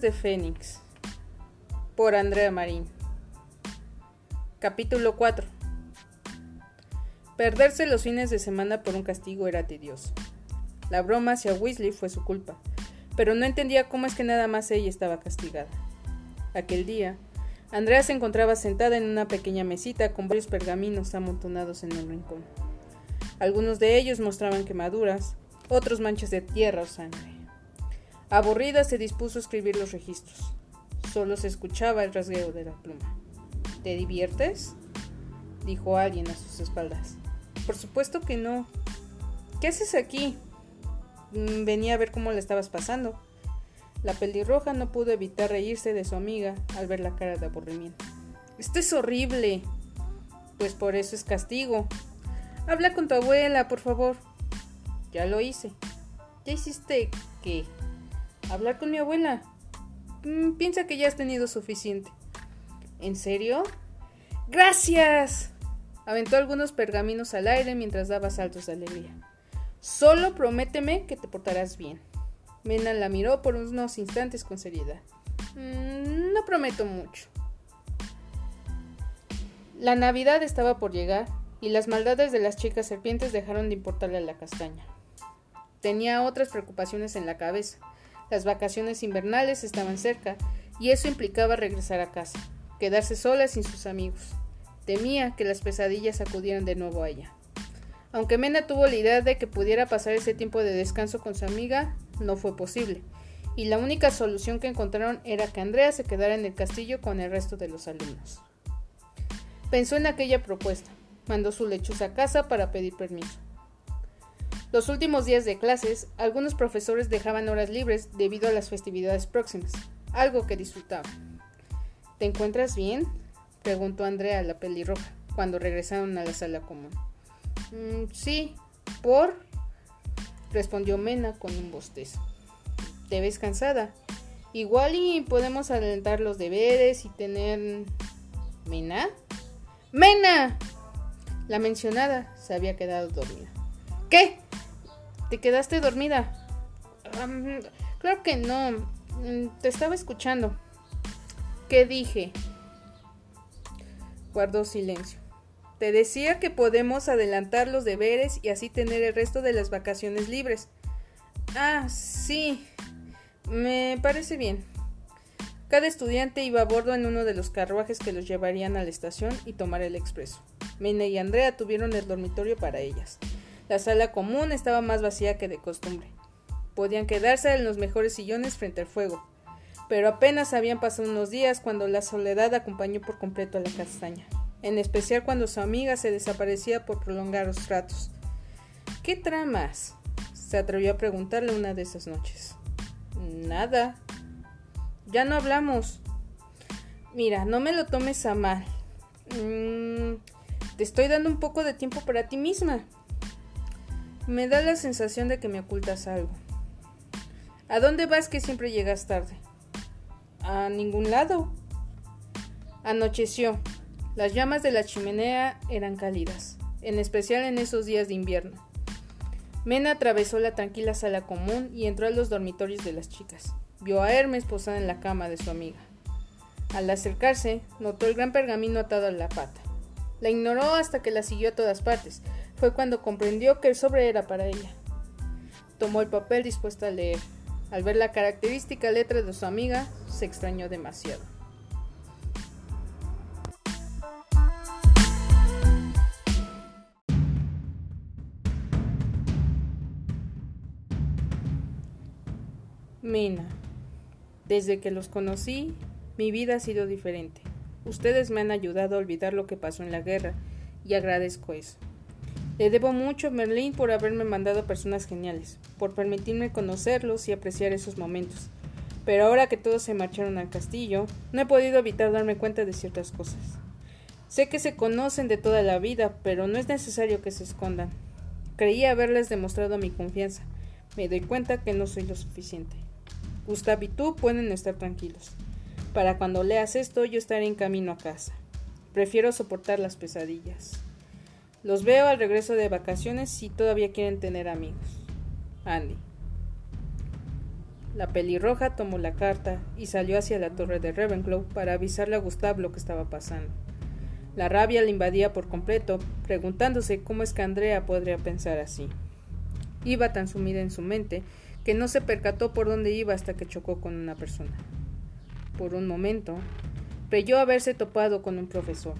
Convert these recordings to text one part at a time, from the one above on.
De Fénix por Andrea Marín Capítulo 4 Perderse los fines de semana por un castigo era tedioso. La broma hacia Weasley fue su culpa, pero no entendía cómo es que nada más ella estaba castigada. Aquel día, Andrea se encontraba sentada en una pequeña mesita con varios pergaminos amontonados en un rincón. Algunos de ellos mostraban quemaduras, otros manchas de tierra o sangre. Aburrida se dispuso a escribir los registros. Solo se escuchaba el rasgueo de la pluma. ¿Te diviertes? dijo alguien a sus espaldas. Por supuesto que no. ¿Qué haces aquí? Mm, venía a ver cómo le estabas pasando. La pelirroja no pudo evitar reírse de su amiga al ver la cara de aburrimiento. Esto es horrible. Pues por eso es castigo. Habla con tu abuela, por favor. Ya lo hice. ¿Ya hiciste qué? Hablar con mi abuela. Mm, piensa que ya has tenido suficiente. ¿En serio? ¡Gracias! Aventó algunos pergaminos al aire mientras daba saltos de alegría. Solo prométeme que te portarás bien. Mena la miró por unos instantes con seriedad. Mm, no prometo mucho. La Navidad estaba por llegar y las maldades de las chicas serpientes dejaron de importarle a la castaña. Tenía otras preocupaciones en la cabeza las vacaciones invernales estaban cerca, y eso implicaba regresar a casa, quedarse sola sin sus amigos. Temía que las pesadillas acudieran de nuevo a ella. Aunque Mena tuvo la idea de que pudiera pasar ese tiempo de descanso con su amiga, no fue posible, y la única solución que encontraron era que Andrea se quedara en el castillo con el resto de los alumnos. Pensó en aquella propuesta, mandó su lechuza a casa para pedir permiso. Los últimos días de clases, algunos profesores dejaban horas libres debido a las festividades próximas, algo que disfrutaba. ¿Te encuentras bien? preguntó Andrea a la pelirroja cuando regresaron a la sala común. Mm, sí, ¿por? respondió Mena con un bostezo. ¿Te ves cansada? Igual y podemos adelantar los deberes y tener... ¿Mena? ¡Mena! La mencionada se había quedado dormida. ¿Qué? ¿Te quedaste dormida? claro que no. Mm, te estaba escuchando. ¿Qué dije? Guardó silencio. Te decía que podemos adelantar los deberes y así tener el resto de las vacaciones libres. Ah, sí. Me parece bien. Cada estudiante iba a bordo en uno de los carruajes que los llevarían a la estación y tomar el expreso. Mene y Andrea tuvieron el dormitorio para ellas. La sala común estaba más vacía que de costumbre. Podían quedarse en los mejores sillones frente al fuego, pero apenas habían pasado unos días cuando la soledad acompañó por completo a la castaña, en especial cuando su amiga se desaparecía por prolongar los ratos. ¿Qué tramas? se atrevió a preguntarle una de esas noches. Nada. Ya no hablamos. Mira, no me lo tomes a mal. Mm, te estoy dando un poco de tiempo para ti misma. Me da la sensación de que me ocultas algo. ¿A dónde vas que siempre llegas tarde? A ningún lado. Anocheció. Las llamas de la chimenea eran cálidas, en especial en esos días de invierno. Mena atravesó la tranquila sala común y entró a los dormitorios de las chicas. Vio a Hermes posada en la cama de su amiga. Al acercarse, notó el gran pergamino atado a la pata. La ignoró hasta que la siguió a todas partes, fue cuando comprendió que el sobre era para ella. Tomó el papel dispuesta a leer. Al ver la característica letra de su amiga, se extrañó demasiado. Mina, desde que los conocí, mi vida ha sido diferente. Ustedes me han ayudado a olvidar lo que pasó en la guerra y agradezco eso. Le debo mucho a Merlín por haberme mandado personas geniales, por permitirme conocerlos y apreciar esos momentos. Pero ahora que todos se marcharon al castillo, no he podido evitar darme cuenta de ciertas cosas. Sé que se conocen de toda la vida, pero no es necesario que se escondan. Creí haberles demostrado mi confianza. Me doy cuenta que no soy lo suficiente. Gustav y tú pueden estar tranquilos. Para cuando leas esto yo estaré en camino a casa. Prefiero soportar las pesadillas. Los veo al regreso de vacaciones si todavía quieren tener amigos. Andy. La pelirroja tomó la carta y salió hacia la torre de Ravenclaw para avisarle a Gustav lo que estaba pasando. La rabia le invadía por completo, preguntándose cómo es que Andrea podría pensar así. Iba tan sumida en su mente que no se percató por dónde iba hasta que chocó con una persona. Por un momento, creyó haberse topado con un profesor,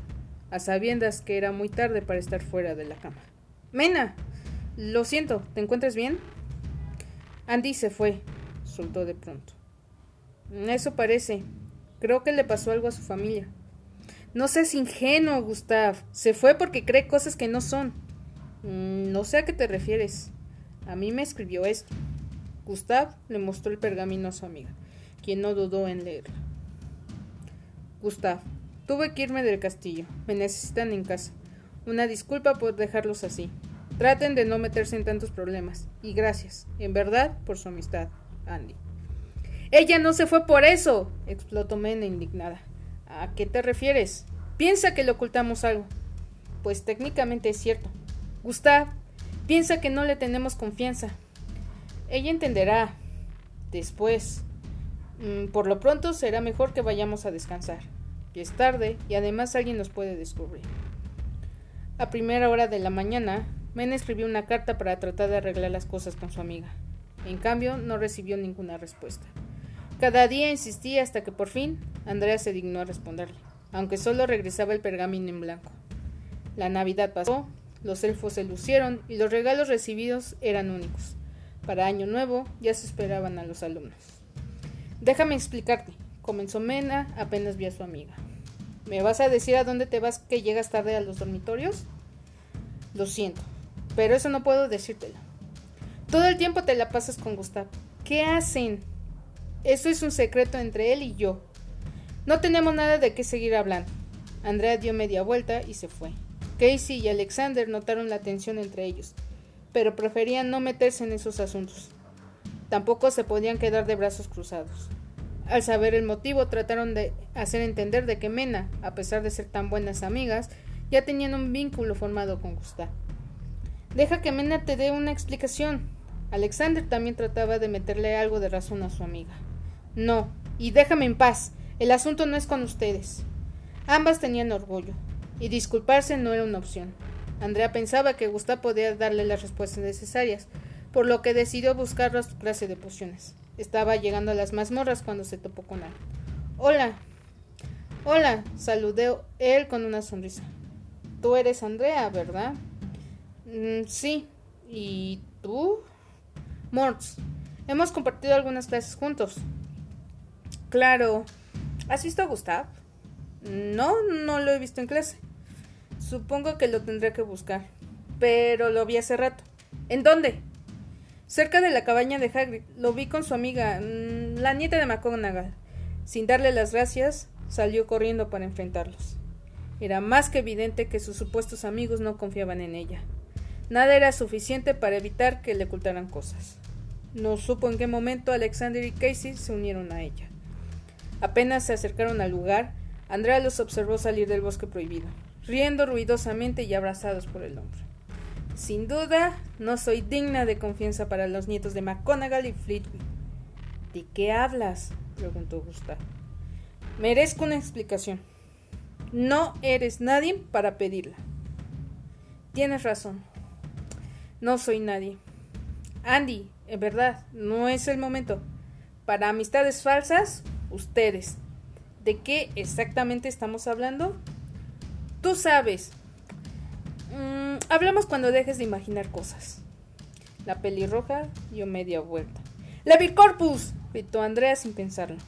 a sabiendas que era muy tarde para estar fuera de la cama. Mena, lo siento, ¿te encuentras bien? Andy se fue, soltó de pronto. Eso parece. Creo que le pasó algo a su familia. No seas ingenuo, Gustav. Se fue porque cree cosas que no son. Mm, no sé a qué te refieres. A mí me escribió esto. Gustav le mostró el pergamino a su amiga, quien no dudó en leerlo. Gustav, tuve que irme del castillo. Me necesitan en casa. Una disculpa por dejarlos así. Traten de no meterse en tantos problemas. Y gracias, en verdad, por su amistad, Andy. Ella no se fue por eso, explotó Mena indignada. ¿A qué te refieres? Piensa que le ocultamos algo. Pues técnicamente es cierto. Gustav, piensa que no le tenemos confianza. Ella entenderá. Después. Mm, por lo pronto será mejor que vayamos a descansar. Y es tarde y además alguien nos puede descubrir. A primera hora de la mañana, Men escribió una carta para tratar de arreglar las cosas con su amiga. En cambio, no recibió ninguna respuesta. Cada día insistía hasta que por fin Andrea se dignó a responderle, aunque solo regresaba el pergamino en blanco. La Navidad pasó, los elfos se lucieron y los regalos recibidos eran únicos. Para Año Nuevo ya se esperaban a los alumnos. Déjame explicarte, comenzó Mena apenas vio a su amiga. ¿Me vas a decir a dónde te vas que llegas tarde a los dormitorios? Lo siento, pero eso no puedo decírtelo. Todo el tiempo te la pasas con Gustav. ¿Qué hacen? Eso es un secreto entre él y yo. No tenemos nada de qué seguir hablando. Andrea dio media vuelta y se fue. Casey y Alexander notaron la tensión entre ellos, pero preferían no meterse en esos asuntos. Tampoco se podían quedar de brazos cruzados. Al saber el motivo, trataron de hacer entender de que Mena, a pesar de ser tan buenas amigas, ya tenían un vínculo formado con Gustav. Deja que Mena te dé una explicación. Alexander también trataba de meterle algo de razón a su amiga. No, y déjame en paz. El asunto no es con ustedes. Ambas tenían orgullo, y disculparse no era una opción. Andrea pensaba que Gustav podía darle las respuestas necesarias, por lo que decidió buscar otra clase de pociones. Estaba llegando a las mazmorras cuando se topó con él. Hola. Hola, saludó él con una sonrisa. Tú eres Andrea, ¿verdad? Mm, sí. ¿Y tú? Morts. Hemos compartido algunas clases juntos. Claro. ¿Has visto a Gustav? No, no lo he visto en clase. Supongo que lo tendré que buscar. Pero lo vi hace rato. ¿En dónde? Cerca de la cabaña de Hagrid. Lo vi con su amiga, mm, la nieta de McGonagall. Sin darle las gracias, salió corriendo para enfrentarlos. Era más que evidente que sus supuestos amigos no confiaban en ella. Nada era suficiente para evitar que le ocultaran cosas. No supo en qué momento Alexander y Casey se unieron a ella. Apenas se acercaron al lugar, Andrea los observó salir del bosque prohibido, riendo ruidosamente y abrazados por el hombro. Sin duda, no soy digna de confianza para los nietos de McGonagall y Flitwick. ¿De qué hablas? preguntó Gustav. Merezco una explicación. No eres nadie para pedirla. Tienes razón. No soy nadie. Andy, en verdad, no es el momento. Para amistades falsas, ustedes. ¿De qué exactamente estamos hablando? Tú sabes. Mm, hablamos cuando dejes de imaginar cosas. La pelirroja dio media vuelta. ¡Levicorpus! gritó Andrea sin pensarlo.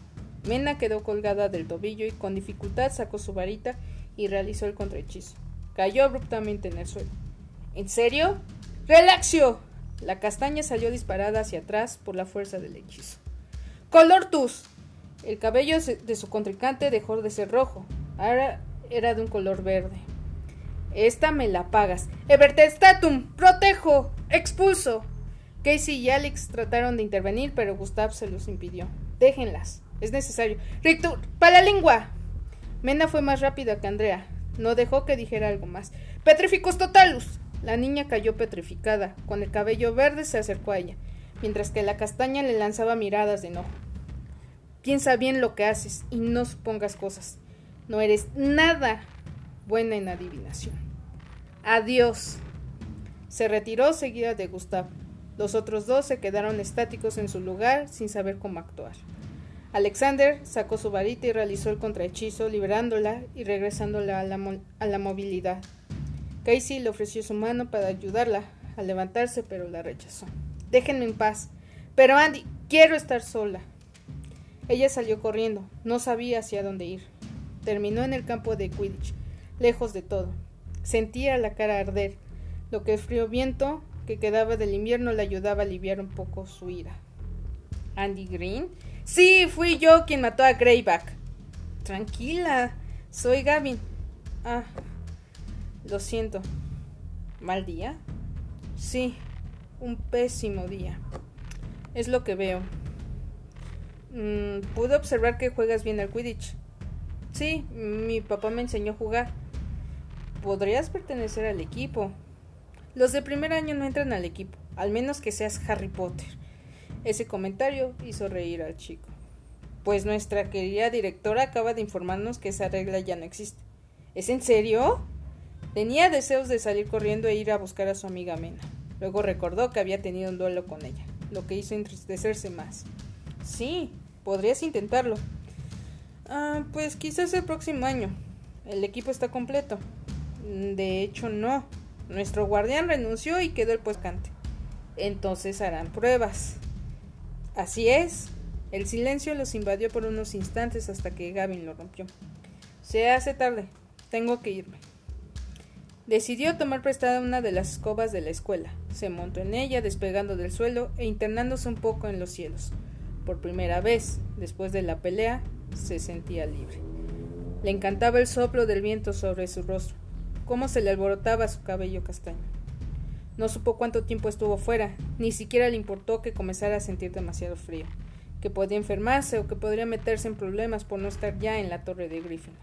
Mena quedó colgada del tobillo y con dificultad sacó su varita y realizó el contrahechizo. Cayó abruptamente en el suelo. ¿En serio? ¡Relaxio! La castaña salió disparada hacia atrás por la fuerza del hechizo. ¡Colortus! El cabello de su contrincante dejó de ser rojo. Ahora era de un color verde. Esta me la pagas. ¡Evertestatum! ¡Protejo! ¡Expulso! Casey y Alex trataron de intervenir, pero Gustav se los impidió. Déjenlas. Es necesario. ¡Rictur! ¡Para la lengua! Mena fue más rápida que Andrea. No dejó que dijera algo más. ¡Petrificus totalus! La niña cayó petrificada. Con el cabello verde se acercó a ella. mientras que la castaña le lanzaba miradas de enojo. Piensa bien lo que haces y no supongas cosas. No eres nada buena en adivinación. Adiós. Se retiró seguida de Gustavo. Los otros dos se quedaron estáticos en su lugar sin saber cómo actuar. Alexander sacó su varita y realizó el contrahechizo, liberándola y regresándola a la, a la movilidad. Casey le ofreció su mano para ayudarla a levantarse, pero la rechazó. Déjenme en paz. Pero Andy, quiero estar sola. Ella salió corriendo, no sabía hacia dónde ir. Terminó en el campo de Quidditch, lejos de todo. Sentía la cara arder, lo que el frío viento que quedaba del invierno le ayudaba a aliviar un poco su ira. ¿Andy Green? Sí, fui yo quien mató a Greyback. Tranquila, soy Gavin. Ah, lo siento. ¿Mal día? Sí, un pésimo día. Es lo que veo. Mm, pude observar que juegas bien al Quidditch. Sí, mi papá me enseñó a jugar. Podrías pertenecer al equipo. Los de primer año no entran al equipo, al menos que seas Harry Potter. Ese comentario hizo reír al chico. Pues nuestra querida directora acaba de informarnos que esa regla ya no existe. ¿Es en serio? Tenía deseos de salir corriendo e ir a buscar a su amiga Mena. Luego recordó que había tenido un duelo con ella, lo que hizo entristecerse más. Sí, podrías intentarlo. Ah, pues quizás el próximo año. El equipo está completo. De hecho, no. Nuestro guardián renunció y quedó el puescante. Entonces harán pruebas. Así es. El silencio los invadió por unos instantes hasta que Gavin lo rompió. Se hace tarde. Tengo que irme. Decidió tomar prestada una de las escobas de la escuela. Se montó en ella, despegando del suelo e internándose un poco en los cielos. Por primera vez, después de la pelea, se sentía libre. Le encantaba el soplo del viento sobre su rostro, cómo se le alborotaba su cabello castaño. No supo cuánto tiempo estuvo fuera, ni siquiera le importó que comenzara a sentir demasiado frío, que podía enfermarse o que podría meterse en problemas por no estar ya en la torre de Griffin.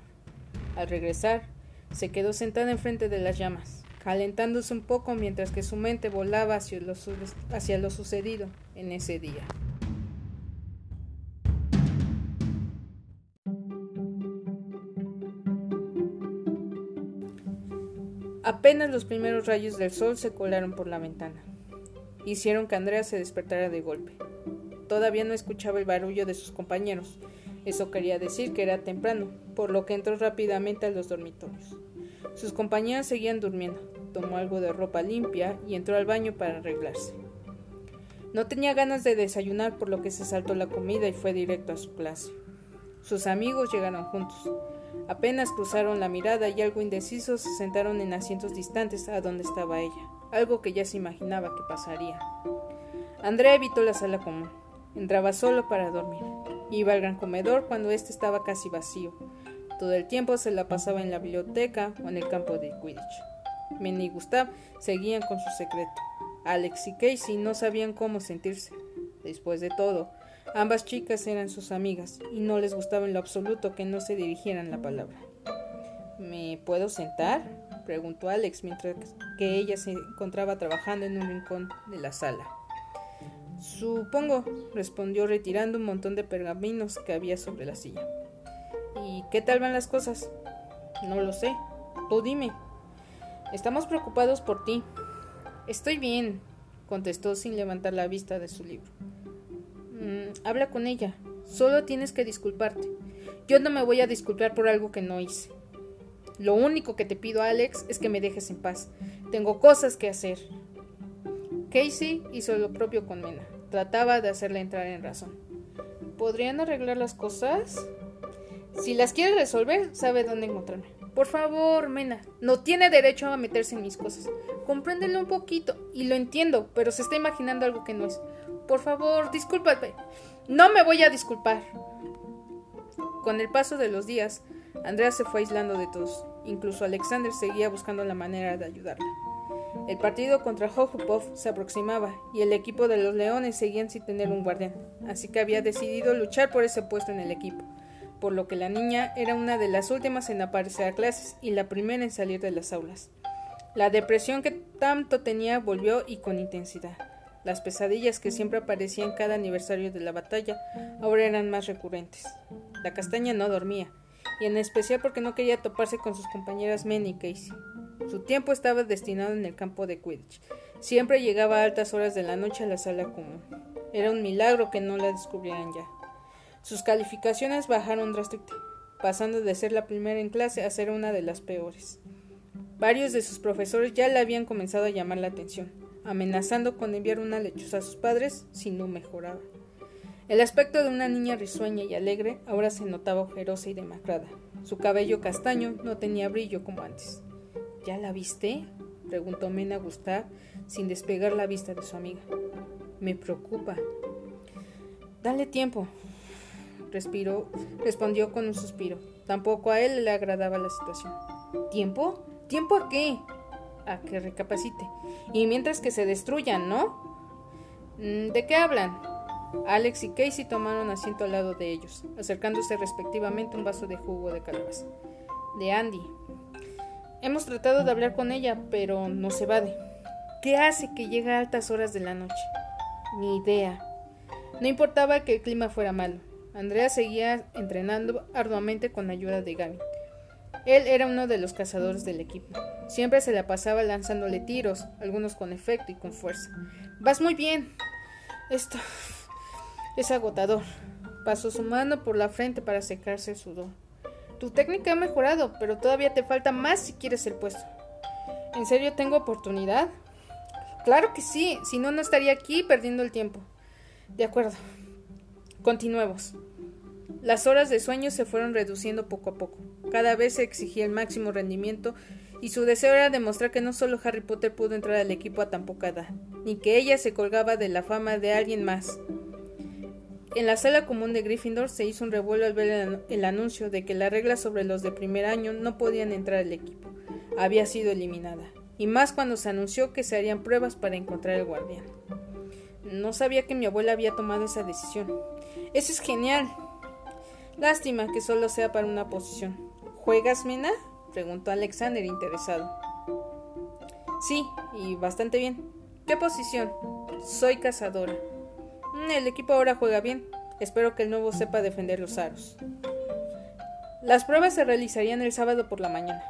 Al regresar, se quedó sentada enfrente de las llamas, calentándose un poco mientras que su mente volaba hacia lo, hacia lo sucedido en ese día. Apenas los primeros rayos del sol se colaron por la ventana. Hicieron que Andrea se despertara de golpe. Todavía no escuchaba el barullo de sus compañeros. Eso quería decir que era temprano, por lo que entró rápidamente a los dormitorios. Sus compañeras seguían durmiendo. Tomó algo de ropa limpia y entró al baño para arreglarse. No tenía ganas de desayunar, por lo que se saltó la comida y fue directo a su clase. Sus amigos llegaron juntos. Apenas cruzaron la mirada y algo indecisos se sentaron en asientos distantes a donde estaba ella, algo que ya se imaginaba que pasaría. Andrea evitó la sala común. Entraba solo para dormir. Iba al gran comedor cuando éste estaba casi vacío. Todo el tiempo se la pasaba en la biblioteca o en el campo de Quidditch. Minnie y Gustav seguían con su secreto. Alex y Casey no sabían cómo sentirse. Después de todo, Ambas chicas eran sus amigas y no les gustaba en lo absoluto que no se dirigieran la palabra. ¿Me puedo sentar? preguntó Alex mientras que ella se encontraba trabajando en un rincón de la sala. Supongo, respondió retirando un montón de pergaminos que había sobre la silla. ¿Y qué tal van las cosas? No lo sé. Tú dime. Estamos preocupados por ti. Estoy bien, contestó sin levantar la vista de su libro. Habla con ella. Solo tienes que disculparte. Yo no me voy a disculpar por algo que no hice. Lo único que te pido, Alex, es que me dejes en paz. Tengo cosas que hacer. Casey hizo lo propio con Mena. Trataba de hacerle entrar en razón. ¿Podrían arreglar las cosas? Si las quiere resolver, sabe dónde encontrarme. Por favor, Mena, no tiene derecho a meterse en mis cosas. Compréndelo un poquito, y lo entiendo, pero se está imaginando algo que no es. Por favor, discúlpate. No me voy a disculpar. Con el paso de los días, Andrea se fue aislando de todos. Incluso Alexander seguía buscando la manera de ayudarla. El partido contra Hufflepuff se aproximaba y el equipo de los Leones seguían sin tener un guardián, así que había decidido luchar por ese puesto en el equipo, por lo que la niña era una de las últimas en aparecer a clases y la primera en salir de las aulas. La depresión que tanto tenía volvió y con intensidad. Las pesadillas que siempre aparecían cada aniversario de la batalla ahora eran más recurrentes. La castaña no dormía, y en especial porque no quería toparse con sus compañeras Men y Casey. Su tiempo estaba destinado en el campo de Quidditch. Siempre llegaba a altas horas de la noche a la sala común. Era un milagro que no la descubrieran ya. Sus calificaciones bajaron drásticamente, pasando de ser la primera en clase a ser una de las peores. Varios de sus profesores ya le habían comenzado a llamar la atención, amenazando con enviar una lechuza a sus padres si no mejoraba. El aspecto de una niña risueña y alegre ahora se notaba ojerosa y demacrada. Su cabello castaño no tenía brillo como antes. ¿Ya la viste? preguntó Mena Gustav sin despegar la vista de su amiga. Me preocupa. Dale tiempo. Respiró, respondió con un suspiro. Tampoco a él le agradaba la situación. ¿Tiempo? ¿Tiempo a qué? A que recapacite. Y mientras que se destruyan, ¿no? Mm, ¿De qué hablan? Alex y Casey tomaron asiento al lado de ellos, acercándose respectivamente un vaso de jugo de calabaza. De Andy. Hemos tratado de hablar con ella, pero no se evade. ¿Qué hace que llegue a altas horas de la noche? Ni idea. No importaba que el clima fuera malo. Andrea seguía entrenando arduamente con ayuda de Gavin. Él era uno de los cazadores del equipo. Siempre se la pasaba lanzándole tiros, algunos con efecto y con fuerza. Vas muy bien. Esto es agotador. Pasó su mano por la frente para secarse el sudor. Tu técnica ha mejorado, pero todavía te falta más si quieres el puesto. ¿En serio tengo oportunidad? Claro que sí, si no, no estaría aquí perdiendo el tiempo. De acuerdo. Continuemos. Las horas de sueño se fueron reduciendo poco a poco. Cada vez se exigía el máximo rendimiento y su deseo era demostrar que no solo Harry Potter pudo entrar al equipo a tan poca edad, ni que ella se colgaba de la fama de alguien más. En la sala común de Gryffindor se hizo un revuelo al ver el, anuncio de que la regla sobre los de primer año no podían entrar al equipo había sido eliminada, y más cuando se anunció que se harían pruebas para encontrar el guardián. No sabía que mi abuela había tomado esa decisión. Eso es genial, Lástima que solo sea para una posición. ¿Juegas, Mena? Preguntó Alexander interesado. Sí, y bastante bien. ¿Qué posición? Soy cazadora. Mm, el equipo ahora juega bien. Espero que el nuevo sepa defender los aros. Las pruebas se realizarían el sábado por la mañana,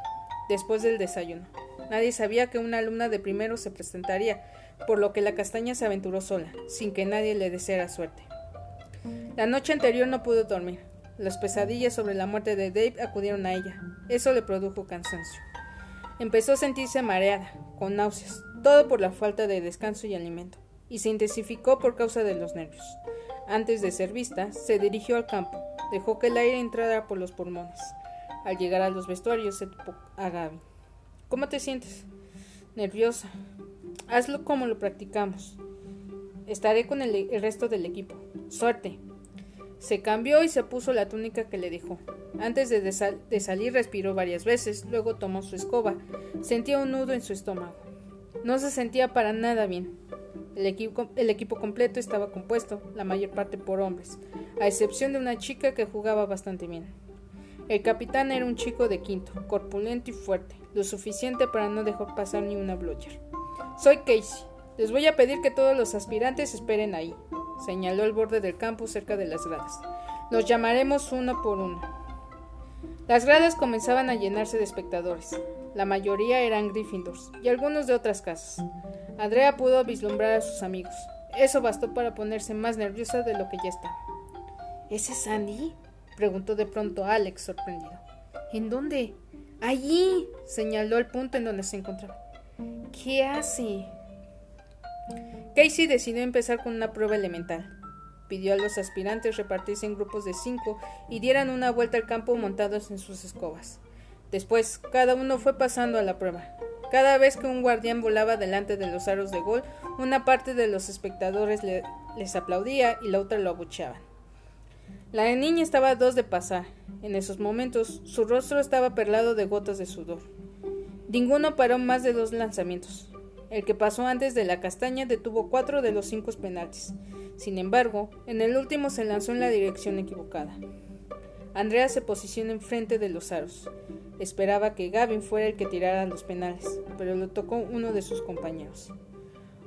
después del desayuno. Nadie sabía que una alumna de primero se presentaría, por lo que la castaña se aventuró sola, sin que nadie le deseara suerte. La noche anterior no pudo dormir. Las pesadillas sobre la muerte de Dave acudieron a ella. Eso le produjo cansancio. Empezó a sentirse mareada, con náuseas, todo por la falta de descanso y alimento, y se intensificó por causa de los nervios. Antes de ser vista, se dirigió al campo, dejó que el aire entrara por los pulmones. Al llegar a los vestuarios, se topó a Gaby. ¿Cómo te sientes? Nerviosa. Hazlo como lo practicamos. Estaré con el, el resto del equipo. Suerte. Se cambió y se puso la túnica que le dejó. Antes de, salir respiró varias veces, luego tomó su escoba. Sentía un nudo en su estómago. No se sentía para nada bien. El equipo, el equipo completo estaba compuesto, la mayor parte por hombres, a excepción de una chica que jugaba bastante bien. El capitán era un chico de quinto, corpulento y fuerte, lo suficiente para no dejar pasar ni una bludger. Soy Casey. Les voy a pedir que todos los aspirantes esperen ahí señaló el borde del campo cerca de las gradas. Los llamaremos uno por uno. Las gradas comenzaban a llenarse de espectadores. La mayoría eran Gryffindors y algunos de otras casas. Andrea pudo vislumbrar a sus amigos. Eso bastó para ponerse más nerviosa de lo que ya estaba. ¿Ese es Andy? preguntó de pronto Alex, sorprendido. ¿En dónde? Allí, señaló el punto en donde se encontraba. ¿Qué hace? Casey decidió empezar con una prueba elemental. Pidió a los aspirantes repartirse en grupos de cinco y dieran una vuelta al campo montados en sus escobas. Después, cada uno fue pasando a la prueba. Cada vez que un guardián volaba delante de los aros de gol, una parte de los espectadores les aplaudía y la otra lo abucheaban. La niña estaba a dos de pasar. En esos momentos, su rostro estaba perlado de gotas de sudor. Ninguno paró más de dos lanzamientos. El que pasó antes de la castaña detuvo cuatro de los cinco penaltis. Sin embargo, en el último se lanzó en la dirección equivocada. Andrea se posicionó enfrente de los aros. Esperaba que Gavin fuera el que tirara los penales, pero lo tocó uno de sus compañeros.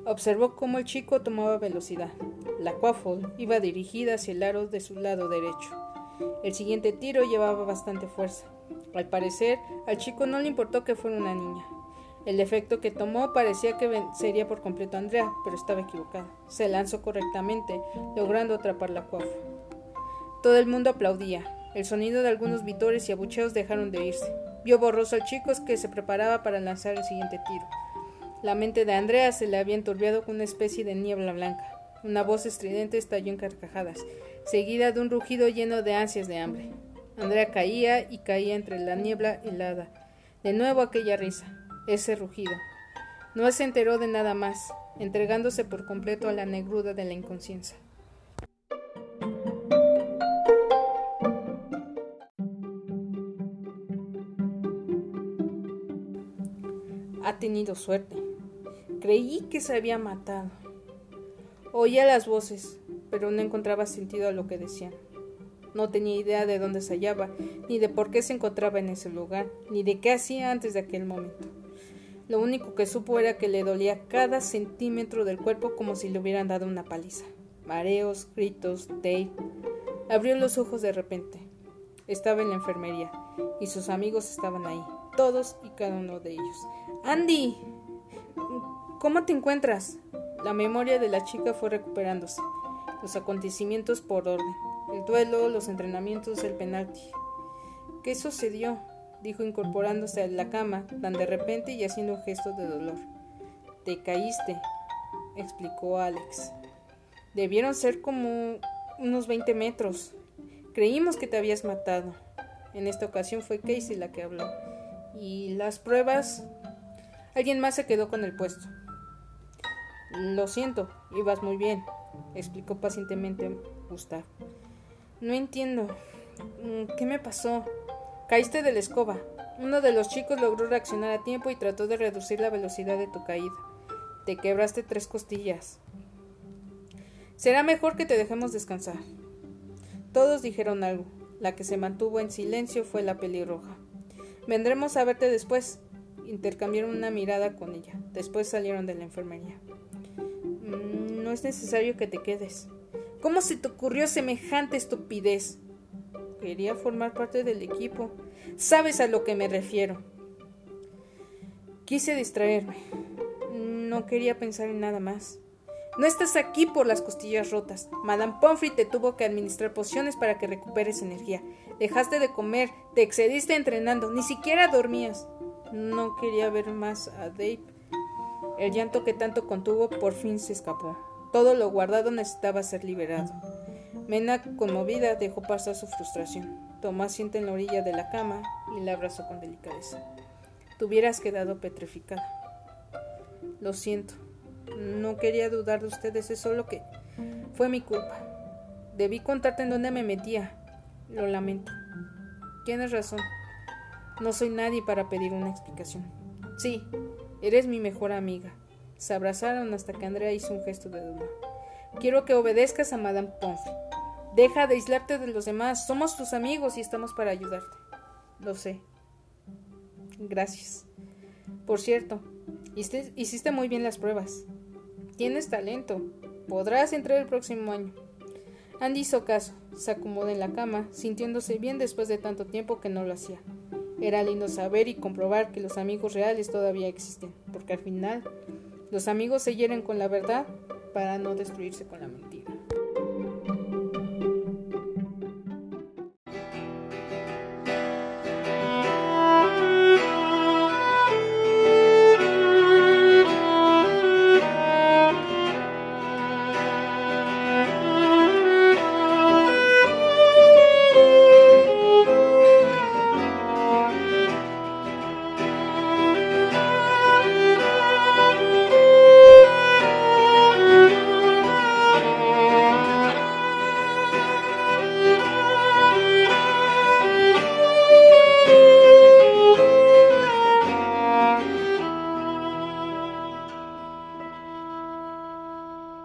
Observó cómo el chico tomaba velocidad. La Quaffle iba dirigida hacia el aro de su lado derecho. El siguiente tiro llevaba bastante fuerza. Al parecer, al chico no le importó que fuera una niña. El efecto que tomó parecía que vencería por completo a Andrea, pero estaba equivocado. Se lanzó correctamente, logrando atrapar la Quaffle. Todo el mundo aplaudía. El sonido de algunos vitores y abucheos dejaron de oírse. Vio borroso al chico que se preparaba para lanzar el siguiente tiro. La mente de Andrea se le había enturbiado con una especie de niebla blanca. Una voz estridente estalló en carcajadas, seguida de un rugido lleno de ansias de hambre. Andrea caía y caía entre la niebla helada. De nuevo aquella risa, ese rugido. No se enteró de nada más, entregándose por completo a la negruda de la inconsciencia. Ha tenido suerte. Creí que se había matado. Oía las voces, pero no encontraba sentido a lo que decían. No tenía idea de dónde se hallaba, ni de por qué se encontraba en ese lugar, ni de qué hacía antes de aquel momento. Lo único que supo era que le dolía cada centímetro del cuerpo como si le hubieran dado una paliza. Mareos, gritos, Dave. Abrió los ojos de repente. Estaba en la enfermería, y sus amigos estaban ahí, todos y cada uno de ellos. ¡Andy! ¿Cómo te encuentras? La memoria de la chica fue recuperándose. Los acontecimientos por orden. El duelo, los entrenamientos, el penalti. ¿Qué sucedió? Dijo incorporándose a la cama tan de repente y haciendo un gesto de dolor. Te caíste, explicó Alex. Debieron ser como unos 20 metros. Creímos que te habías matado. En esta ocasión fue Casey la que habló. ¿Y las pruebas? Alguien más se quedó con el puesto. Lo siento, ibas muy bien, explicó pacientemente Gustav. No entiendo. ¿Qué me pasó? Caíste de la escoba. Uno de los chicos logró reaccionar a tiempo y trató de reducir la velocidad de tu caída. Te quebraste tres costillas. Será mejor que te dejemos descansar. Todos dijeron algo. La que se mantuvo en silencio fue la pelirroja. Vendremos a verte después. Intercambiaron una mirada con ella. Después salieron de la enfermería no es necesario que te quedes. ¿Cómo se te ocurrió semejante estupidez? Quería formar parte del equipo. Sabes a lo que me refiero. Quise distraerme. No quería pensar en nada más. No estás aquí por las costillas rotas. Madame Pomfrey te tuvo que administrar pociones para que recuperes energía. Dejaste de comer, te excediste entrenando, ni siquiera dormías. No quería ver más a Dave. El llanto que tanto contuvo por fin se escapó. Todo lo guardado necesitaba ser liberado. Mena, conmovida, dejó pasar su frustración. Tomó asiento en la orilla de la cama y la abrazó con delicadeza. Te hubieras quedado petrificada. Lo siento. No quería dudar de ustedes, es solo que fue mi culpa. Debí contarte en dónde me metía. Lo lamento. Tienes razón. No soy nadie para pedir una explicación. Sí, eres mi mejor amiga. Se abrazaron hasta que Andrea hizo un gesto de dolor. Quiero que obedezcas a Madame Pomfrey. Deja de aislarte de los demás. Somos tus amigos y estamos para ayudarte. Lo sé. Gracias. Por cierto, hiciste muy bien las pruebas. Tienes talento. Podrás entrar el próximo año. Andy hizo caso. Se acomodó en la cama, sintiéndose bien después de tanto tiempo que no lo hacía. Era lindo saber y comprobar que los amigos reales todavía existen, porque al final los amigos se hieren con la verdad para no destruirse con la mentira.